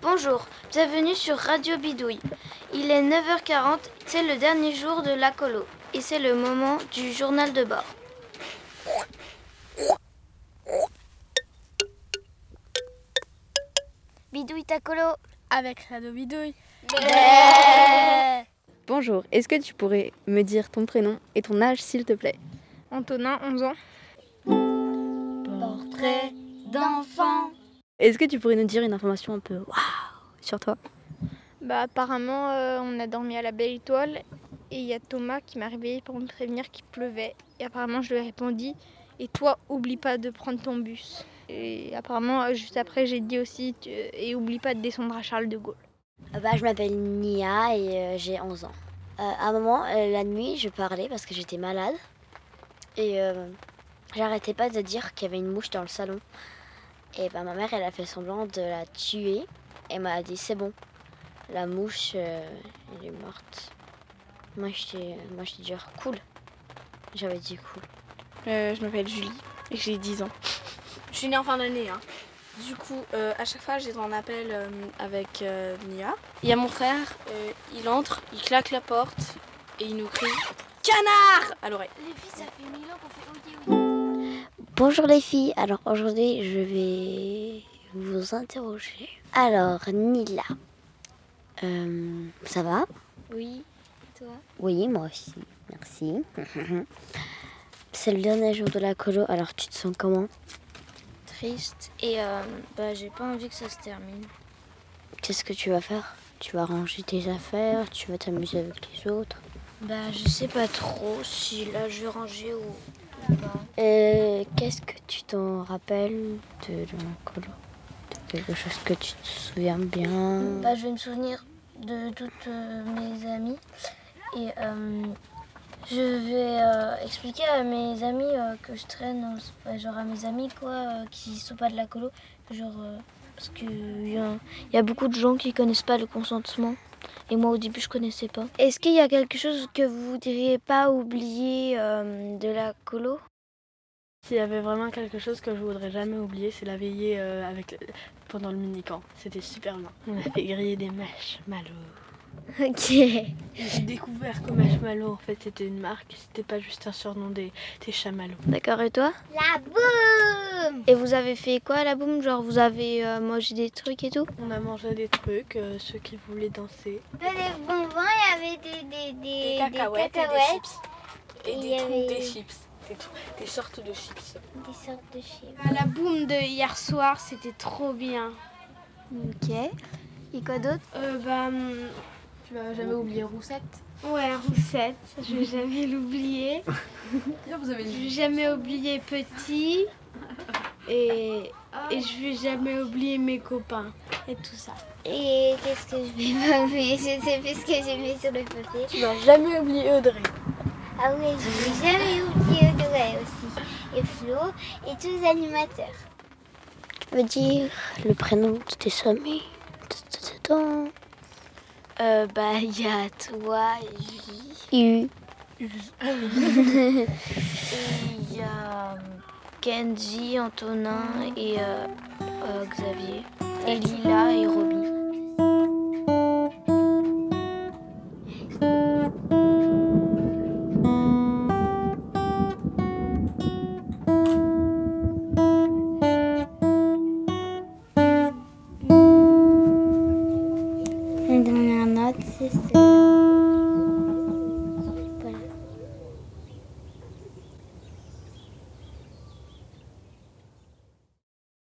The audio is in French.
Bonjour, bienvenue sur Radio Bidouille. Il est 9h40, c'est le dernier jour de la colo et c'est le moment du journal de bord. Bidouille ta colo avec Radio Bidouille. Bonjour, est-ce que tu pourrais me dire ton prénom et ton âge s'il te plaît? Antonin, 11 ans. Portrait d'enfant. Est-ce que tu pourrais nous dire une information un peu waouh sur toi? Bah apparemment euh, on a dormi à la belle étoile et il y a Thomas qui m'a réveillé pour me prévenir qu'il pleuvait. Et apparemment je lui ai répondu et toi oublie pas de prendre ton bus. Et apparemment euh, juste après j'ai dit aussi et oublie pas de descendre à Charles de Gaulle. Euh, bah, je m'appelle Nia et j'ai 11 ans. à un moment, la nuit, je parlais parce que j'étais malade. Et j'arrêtais pas de dire qu'il y avait une mouche dans le salon. Et bah, ma mère, elle a fait semblant de la tuer. Et m'a dit c'est bon, la mouche, euh, elle est morte. Moi, j'étais, moi, j'étais dire cool. J'avais dit cool. Euh, je m'appelle Julie et j'ai 10 ans. Je suis née en fin d'année. Hein. Du coup, euh, à chaque fois, j'ai un appel avec Nia. Il y a mon frère, il entre, il claque la porte et il nous crie Canard à l'oreille. Les filles, ça fait mille ans qu'on fait Bonjour les filles, alors aujourd'hui je vais vous interroger. Alors Nila, euh, ça va? Oui, toi? Oui, moi aussi, merci. C'est le dernier jour de la colo, alors tu te sens comment? Triste et euh, bah, j'ai pas envie que ça se termine. Qu'est-ce que tu vas faire? Tu vas ranger tes affaires Tu vas t'amuser avec les autres? Bah je sais pas trop si là je vais ranger ou et qu'est-ce que tu t'en rappelles de la colo? De quelque chose que tu te souviens bien? Bah, Je vais me souvenir de toutes euh, mes amies. Et euh, je vais euh, expliquer à mes amis que je traîne, genre à mes amis quoi, qui sont pas de la colo. Genre, parce qu'il y, y, a beaucoup de gens qui connaissent pas le consentement. Et moi au début je connaissais pas. Est-ce qu'il y a quelque chose que vous voudriez pas oublier euh, de la colo? S'il y avait vraiment quelque chose que je voudrais jamais oublier, c'est la veillée euh, avec pendant le mini-camp. C'était super bien. On a fait griller des mèches malo. Ok. J'ai découvert que Marshmallow, en fait, c'était une marque, c'était pas juste un surnom des, des chamallows. D'accord, et toi? La boum Et vous avez fait quoi la boum? Genre, vous avez euh, mangé des trucs et tout? On a mangé des trucs, euh, ceux qui voulaient danser. Dans les bonbons, il y avait des, des, des, des cacahuètes, et des chips. Et, des, des chips. Des, sortes de chips. Des sortes de chips. Ah, la boum de hier soir, c'était trop bien. Ok. Et quoi d'autre? Euh, bah, hum, tu vas jamais oublier Roussette Ouais, Roussette, je vais jamais l'oublier. je vais jamais oublier Petit. Et, et je vais jamais oublier mes copains et tout ça. Et qu'est-ce que je vais pas oublier Je sais plus ce que j'ai mis sur le papier. Tu vas jamais oublier Audrey. Ah oui, je vais jamais oublier Audrey aussi. Et Flo et tous les animateurs. Tu peux dire le prénom de tes amis de euh, bah, il y a toi et Julie. U. et il y a euh, Kenji, Antonin et euh, euh, Xavier. Et Lila et Roby. La